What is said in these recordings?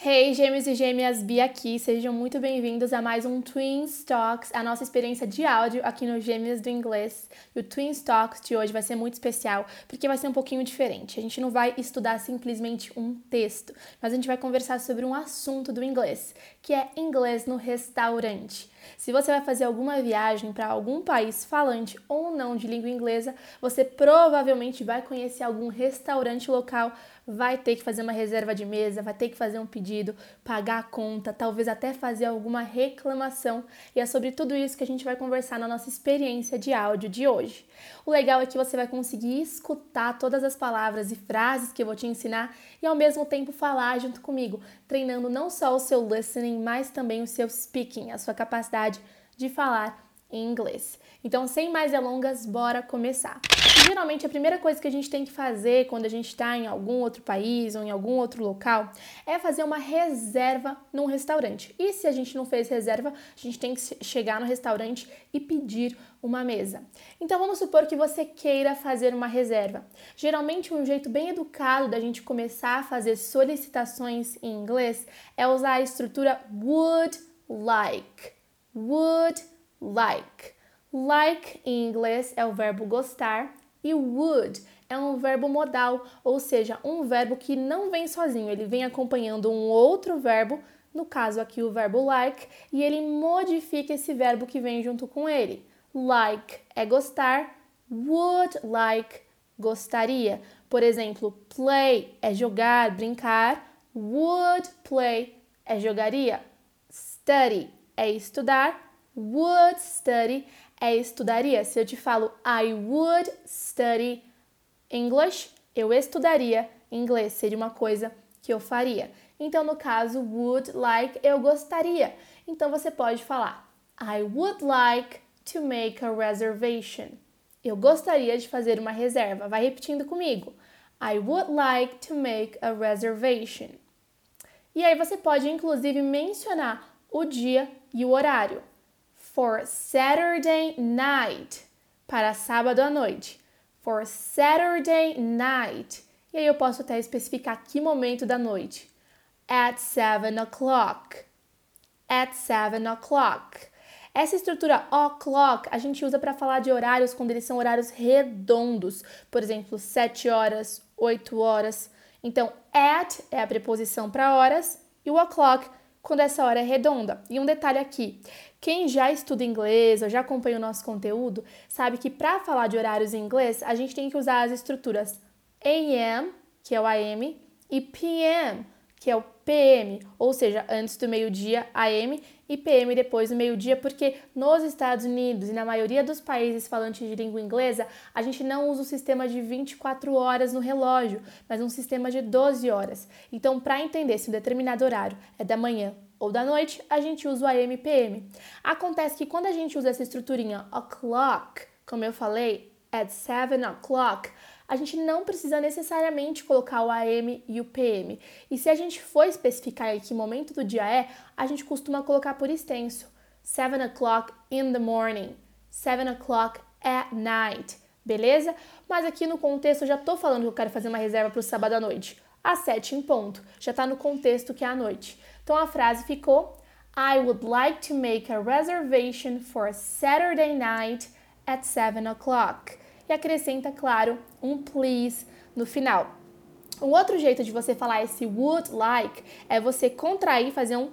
Hey, gêmeos e gêmeas, Bia aqui. Sejam muito bem-vindos a mais um Twin Talks, a nossa experiência de áudio aqui no Gêmeos do Inglês. E o Twin Talks de hoje vai ser muito especial, porque vai ser um pouquinho diferente. A gente não vai estudar simplesmente um texto, mas a gente vai conversar sobre um assunto do inglês, que é inglês no restaurante. Se você vai fazer alguma viagem para algum país falante ou não de língua inglesa, você provavelmente vai conhecer algum restaurante local, vai ter que fazer uma reserva de mesa, vai ter que fazer um pedido, pagar a conta, talvez até fazer alguma reclamação. E é sobre tudo isso que a gente vai conversar na nossa experiência de áudio de hoje. O legal é que você vai conseguir escutar todas as palavras e frases que eu vou te ensinar e ao mesmo tempo falar junto comigo, treinando não só o seu listening, mas também o seu speaking, a sua capacidade de falar em inglês. Então, sem mais delongas, bora começar. Geralmente, a primeira coisa que a gente tem que fazer quando a gente está em algum outro país ou em algum outro local é fazer uma reserva num restaurante. E se a gente não fez reserva, a gente tem que chegar no restaurante e pedir uma mesa. Então, vamos supor que você queira fazer uma reserva. Geralmente, um jeito bem educado da gente começar a fazer solicitações em inglês é usar a estrutura would like. Would like. Like em inglês é o verbo gostar e would é um verbo modal, ou seja, um verbo que não vem sozinho, ele vem acompanhando um outro verbo, no caso aqui o verbo like, e ele modifica esse verbo que vem junto com ele. Like é gostar, would like gostaria. Por exemplo, play é jogar, brincar, would play é jogaria. Study é estudar, would study é estudaria. Se eu te falo I would study English, eu estudaria inglês, seria uma coisa que eu faria. Então, no caso, would like, eu gostaria. Então, você pode falar I would like to make a reservation. Eu gostaria de fazer uma reserva. Vai repetindo comigo. I would like to make a reservation. E aí você pode inclusive mencionar o dia e o horário for Saturday night, para sábado à noite. For Saturday night. E aí eu posso até especificar que momento da noite. At seven o'clock. At seven o'clock. Essa estrutura o'clock a gente usa para falar de horários quando eles são horários redondos. Por exemplo, 7 horas, 8 horas. Então, at é a preposição para horas e o o'clock quando essa hora é redonda. E um detalhe aqui: quem já estuda inglês ou já acompanha o nosso conteúdo sabe que para falar de horários em inglês a gente tem que usar as estruturas AM, que é o AM, e PM, que é o PM, ou seja, antes do meio-dia AM e PM depois do meio-dia, porque nos Estados Unidos e na maioria dos países falantes de língua inglesa, a gente não usa o sistema de 24 horas no relógio, mas um sistema de 12 horas. Então, para entender se um determinado horário é da manhã ou da noite, a gente usa o AM e PM. Acontece que quando a gente usa essa estruturinha o'clock, como eu falei, at 7 o'clock, a gente não precisa necessariamente colocar o AM e o PM. E se a gente for especificar em que momento do dia é, a gente costuma colocar por extenso. 7 o'clock in the morning, 7 o'clock at night, beleza? Mas aqui no contexto eu já tô falando que eu quero fazer uma reserva para o sábado à noite. Às 7 em ponto, já está no contexto que é à noite. Então a frase ficou: I would like to make a reservation for Saturday night at 7 o'clock e acrescenta, claro, um please no final. Um outro jeito de você falar esse would like é você contrair, fazer um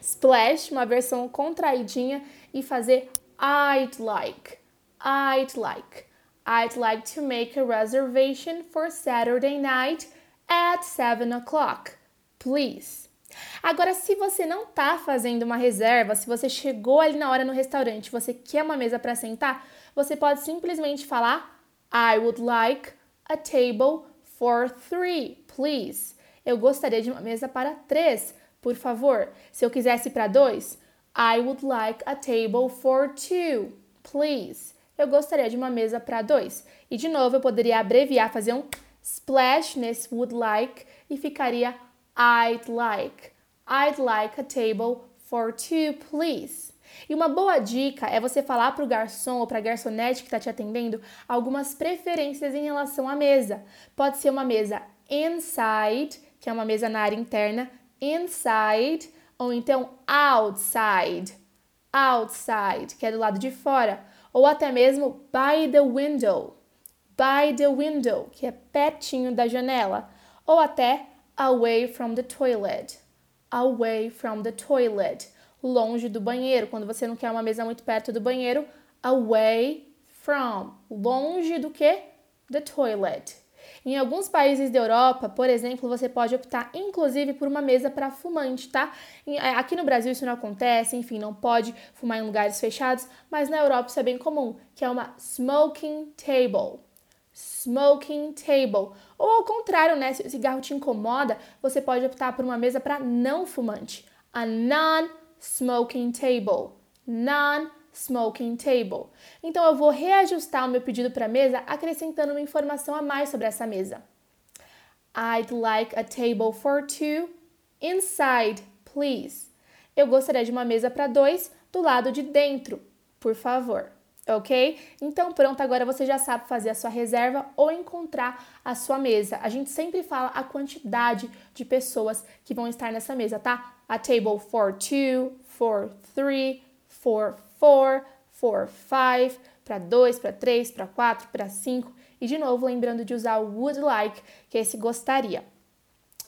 splash, uma versão contraidinha e fazer I'd like. I'd like. I'd like to make a reservation for Saturday night at 7 o'clock. Please. Agora, se você não está fazendo uma reserva, se você chegou ali na hora no restaurante, você quer uma mesa para sentar, você pode simplesmente falar I would like a table for three, please. Eu gostaria de uma mesa para três, por favor. Se eu quisesse para dois, I would like a table for two, please. Eu gostaria de uma mesa para dois. E de novo, eu poderia abreviar, fazer um splash nesse would like e ficaria I'd like. I'd like a table for two, please. E uma boa dica é você falar para o garçom ou para a garçonete que está te atendendo algumas preferências em relação à mesa. Pode ser uma mesa inside, que é uma mesa na área interna, inside ou então outside. Outside, que é do lado de fora, ou até mesmo by the window. By the window, que é pertinho da janela, ou até away from the toilet. Away from the toilet, longe do banheiro. Quando você não quer uma mesa muito perto do banheiro, away from, longe do que? The toilet. Em alguns países da Europa, por exemplo, você pode optar inclusive por uma mesa para fumante, tá? É, aqui no Brasil isso não acontece, enfim, não pode fumar em lugares fechados, mas na Europa isso é bem comum, que é uma smoking table. Smoking table. Ou ao contrário, né? Se o cigarro te incomoda, você pode optar por uma mesa para não fumante. A non-smoking table. Non-smoking smoking table. Então eu vou reajustar o meu pedido para a mesa acrescentando uma informação a mais sobre essa mesa. I'd like a table for two inside, please. Eu gostaria de uma mesa para dois do lado de dentro, por favor. Ok? Então, pronto, agora você já sabe fazer a sua reserva ou encontrar a sua mesa. A gente sempre fala a quantidade de pessoas que vão estar nessa mesa, tá? A table for two, for three, for for, for five, para dois, para três, para quatro, para cinco. E de novo, lembrando de usar o would like, que é esse gostaria.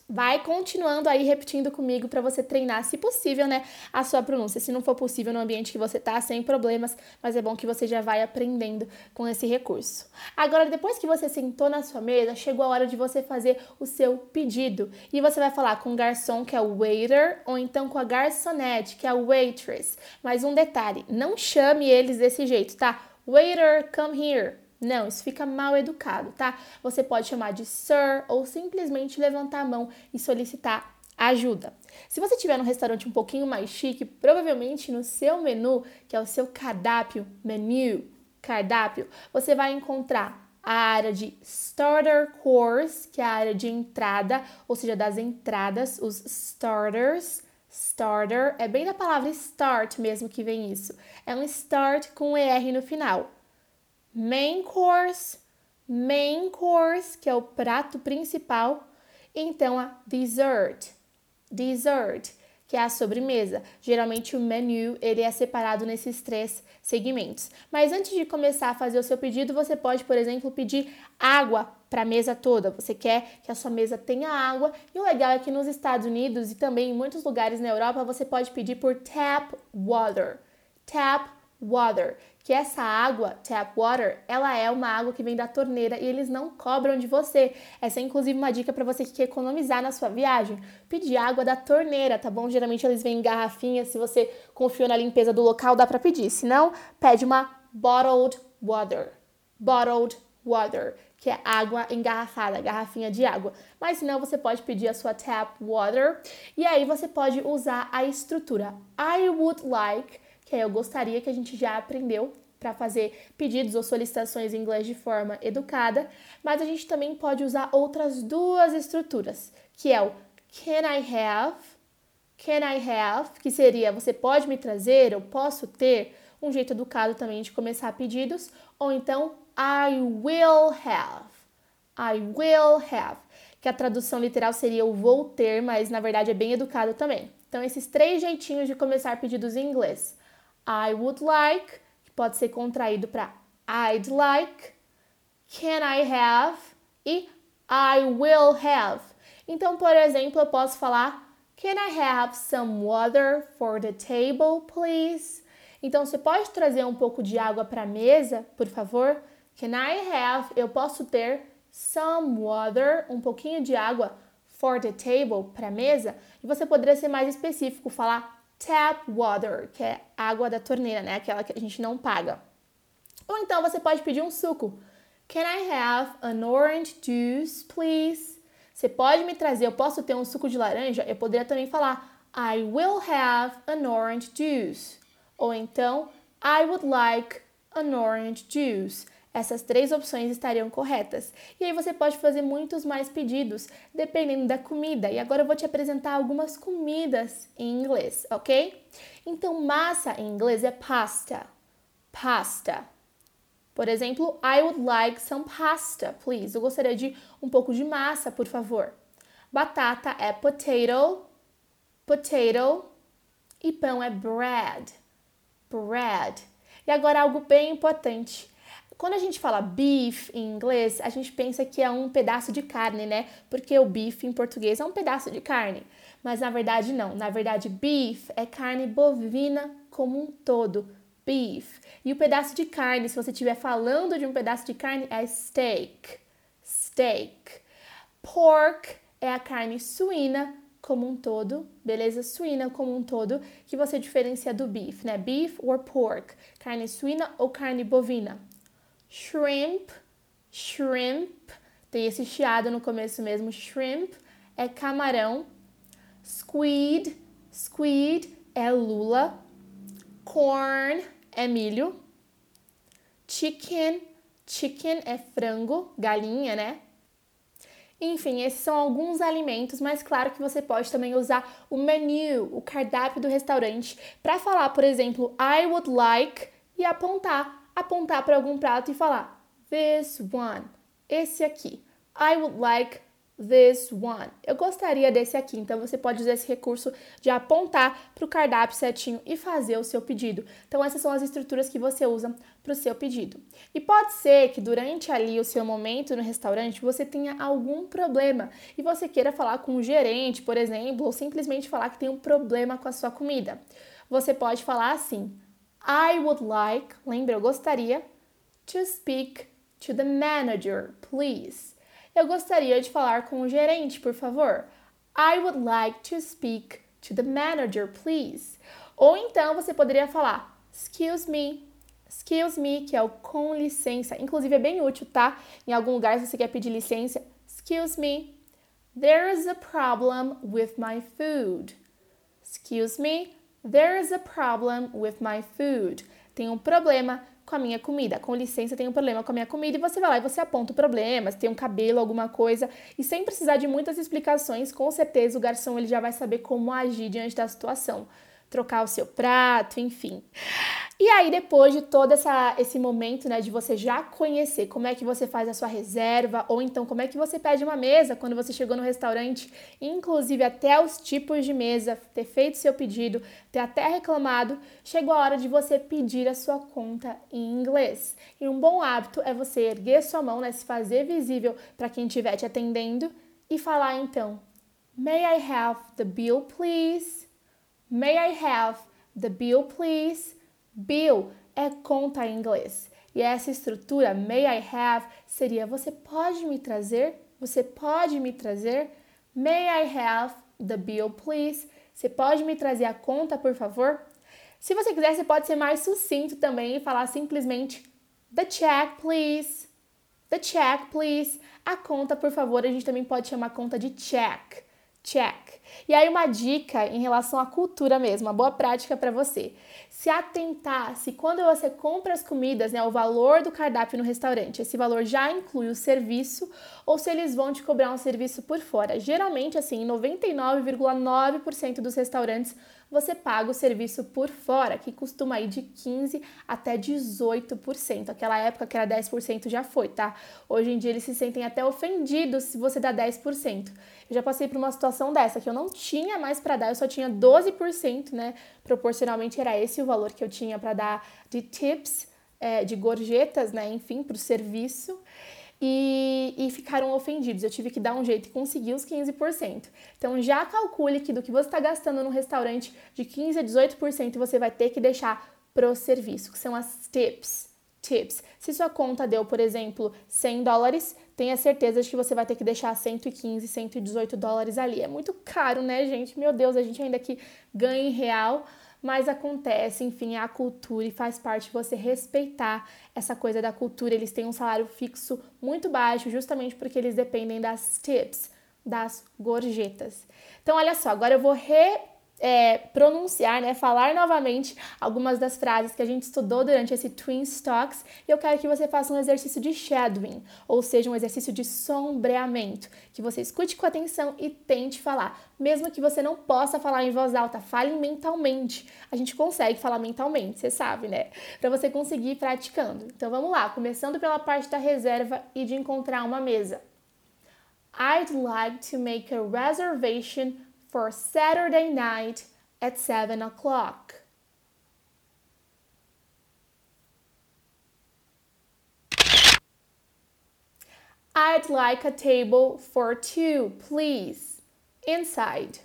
Vai continuando aí repetindo comigo para você treinar, se possível, né, a sua pronúncia. Se não for possível no ambiente que você tá, sem problemas, mas é bom que você já vai aprendendo com esse recurso. Agora, depois que você sentou na sua mesa, chegou a hora de você fazer o seu pedido. E você vai falar com o garçom, que é o waiter, ou então com a garçonete, que é a waitress. Mas um detalhe, não chame eles desse jeito, tá? Waiter, come here. Não, isso fica mal educado, tá? Você pode chamar de sir ou simplesmente levantar a mão e solicitar ajuda. Se você estiver num restaurante um pouquinho mais chique, provavelmente no seu menu, que é o seu cardápio, menu, cardápio, você vai encontrar a área de starter course, que é a área de entrada, ou seja, das entradas, os starters. Starter é bem da palavra start mesmo que vem isso. É um start com ER no final main course, main course, que é o prato principal, então a dessert, dessert, que é a sobremesa. Geralmente o menu ele é separado nesses três segmentos. Mas antes de começar a fazer o seu pedido, você pode, por exemplo, pedir água para a mesa toda. Você quer que a sua mesa tenha água. E o legal é que nos Estados Unidos e também em muitos lugares na Europa, você pode pedir por tap water. Tap water, que essa água, tap water, ela é uma água que vem da torneira e eles não cobram de você. Essa é inclusive uma dica para você que quer economizar na sua viagem. Pedir água da torneira, tá bom? Geralmente eles vêm em garrafinhas, se você confiou na limpeza do local, dá para pedir. Se não, pede uma bottled water. Bottled water, que é água engarrafada, garrafinha de água. Mas se não, você pode pedir a sua tap water e aí você pode usar a estrutura I would like que eu gostaria que a gente já aprendeu para fazer pedidos ou solicitações em inglês de forma educada, mas a gente também pode usar outras duas estruturas, que é o can I have, can I have, que seria você pode me trazer, eu posso ter, um jeito educado também de começar pedidos, ou então I will have, I will have, que a tradução literal seria eu vou ter, mas na verdade é bem educado também. Então esses três jeitinhos de começar pedidos em inglês. I would like, que pode ser contraído para I'd like, can I have e I will have. Então, por exemplo, eu posso falar Can I have some water for the table, please? Então, você pode trazer um pouco de água para a mesa, por favor? Can I have? Eu posso ter some water, um pouquinho de água for the table, para a mesa? E você poderia ser mais específico, falar tap water, que é água da torneira, né? Aquela que a gente não paga. Ou então você pode pedir um suco. Can I have an orange juice, please? Você pode me trazer, eu posso ter um suco de laranja? Eu poderia também falar I will have an orange juice. Ou então I would like an orange juice. Essas três opções estariam corretas. E aí você pode fazer muitos mais pedidos, dependendo da comida. E agora eu vou te apresentar algumas comidas em inglês, ok? Então, massa em inglês é pasta. Pasta. Por exemplo, I would like some pasta, please. Eu gostaria de um pouco de massa, por favor. Batata é potato. potato e pão é bread. Bread. E agora algo bem importante. Quando a gente fala beef em inglês, a gente pensa que é um pedaço de carne, né? Porque o beef em português é um pedaço de carne. Mas na verdade não. Na verdade, beef é carne bovina como um todo. Beef. E o pedaço de carne, se você estiver falando de um pedaço de carne, é steak. Steak. Pork é a carne suína como um todo, beleza? Suína como um todo, que você diferencia do beef, né? Beef or pork, carne suína ou carne bovina. Shrimp, shrimp, tem esse chiado no começo mesmo. Shrimp é camarão. Squid, squid é lula. Corn é milho. Chicken, chicken é frango, galinha, né? Enfim, esses são alguns alimentos, mas claro que você pode também usar o menu, o cardápio do restaurante, para falar, por exemplo, I would like e apontar apontar para algum prato e falar this one, esse aqui. I would like this one. Eu gostaria desse aqui. Então você pode usar esse recurso de apontar para o cardápio certinho e fazer o seu pedido. Então essas são as estruturas que você usa para o seu pedido. E pode ser que durante ali o seu momento no restaurante você tenha algum problema e você queira falar com o gerente, por exemplo, ou simplesmente falar que tem um problema com a sua comida. Você pode falar assim: I would like, lembra, eu gostaria, to speak to the manager, please. Eu gostaria de falar com o gerente, por favor. I would like to speak to the manager, please. Ou então você poderia falar excuse me, excuse me, que é o com licença. Inclusive é bem útil, tá? Em algum lugar se você quer pedir licença, excuse me, there is a problem with my food. Excuse me, There is a problem with my food. Tem um problema com a minha comida. Com licença, tem um problema com a minha comida. E você vai lá e você aponta o problema, se tem um cabelo, alguma coisa. E sem precisar de muitas explicações, com certeza o garçom ele já vai saber como agir diante da situação. Trocar o seu prato, enfim. E aí, depois de todo essa, esse momento, né, de você já conhecer como é que você faz a sua reserva, ou então como é que você pede uma mesa quando você chegou no restaurante, inclusive até os tipos de mesa, ter feito seu pedido, ter até reclamado, chegou a hora de você pedir a sua conta em inglês. E um bom hábito é você erguer sua mão, né, se fazer visível para quem estiver te atendendo e falar então: May I have the bill, please? May I have the bill, please? Bill é conta em inglês. E essa estrutura, may I have, seria você pode me trazer? Você pode me trazer? May I have the bill, please? Você pode me trazer a conta, por favor? Se você quiser, você pode ser mais sucinto também e falar simplesmente the check, please. The check, please. A conta, por favor, a gente também pode chamar a conta de check. Check. E aí uma dica em relação à cultura mesmo, uma boa prática para você. Se atentar se quando você compra as comidas, né, o valor do cardápio no restaurante, esse valor já inclui o serviço ou se eles vão te cobrar um serviço por fora. Geralmente assim, 99,9% dos restaurantes você paga o serviço por fora, que costuma ir de 15 até 18%. Aquela época que era 10% já foi, tá? Hoje em dia eles se sentem até ofendidos se você dá 10%. Eu já passei por uma situação dessa que eu não tinha mais para dar, eu só tinha 12%, né? Proporcionalmente era esse o valor que eu tinha para dar de tips, é, de gorjetas, né? Enfim, para o serviço e, e ficaram ofendidos. Eu tive que dar um jeito e conseguir os 15%. Então já calcule que do que você está gastando no restaurante, de 15% a 18% você vai ter que deixar pro serviço, que são as tips. Tips. Se sua conta deu, por exemplo, 100 dólares, tenha certeza de que você vai ter que deixar 115, 118 dólares ali. É muito caro, né, gente? Meu Deus, a gente ainda que ganha em real, mas acontece, enfim, é a cultura e faz parte você respeitar essa coisa da cultura. Eles têm um salário fixo muito baixo, justamente porque eles dependem das tips, das gorjetas. Então, olha só, agora eu vou re é, pronunciar, né, falar novamente algumas das frases que a gente estudou durante esse Twin Stocks e eu quero que você faça um exercício de shadowing, ou seja, um exercício de sombreamento, que você escute com atenção e tente falar. Mesmo que você não possa falar em voz alta, fale mentalmente. A gente consegue falar mentalmente, você sabe, né? Para você conseguir ir praticando. Então vamos lá, começando pela parte da reserva e de encontrar uma mesa. I'd like to make a reservation for Saturday night at 7 o'clock. I'd like a table for two, please. Inside.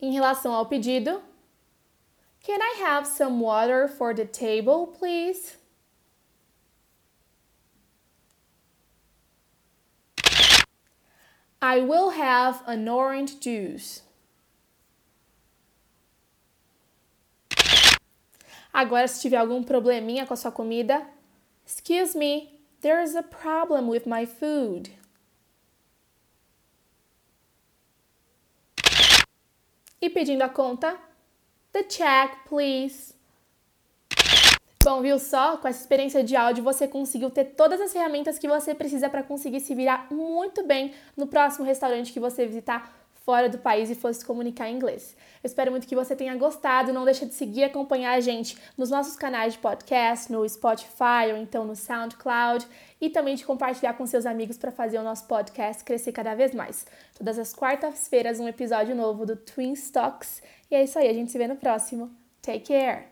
Em relação ao pedido, Can I have some water for the table, please? I will have an orange juice. Agora, se tiver algum probleminha com a sua comida, excuse me, there's a problem with my food. E pedindo a conta, the check, please. Bom, viu só? Com essa experiência de áudio, você conseguiu ter todas as ferramentas que você precisa para conseguir se virar muito bem no próximo restaurante que você visitar fora do país e fosse comunicar em inglês. Eu espero muito que você tenha gostado. Não deixa de seguir e acompanhar a gente nos nossos canais de podcast, no Spotify ou então no SoundCloud e também de compartilhar com seus amigos para fazer o nosso podcast crescer cada vez mais. Todas as quartas-feiras um episódio novo do Twin Stocks. E é isso aí, a gente se vê no próximo. Take care!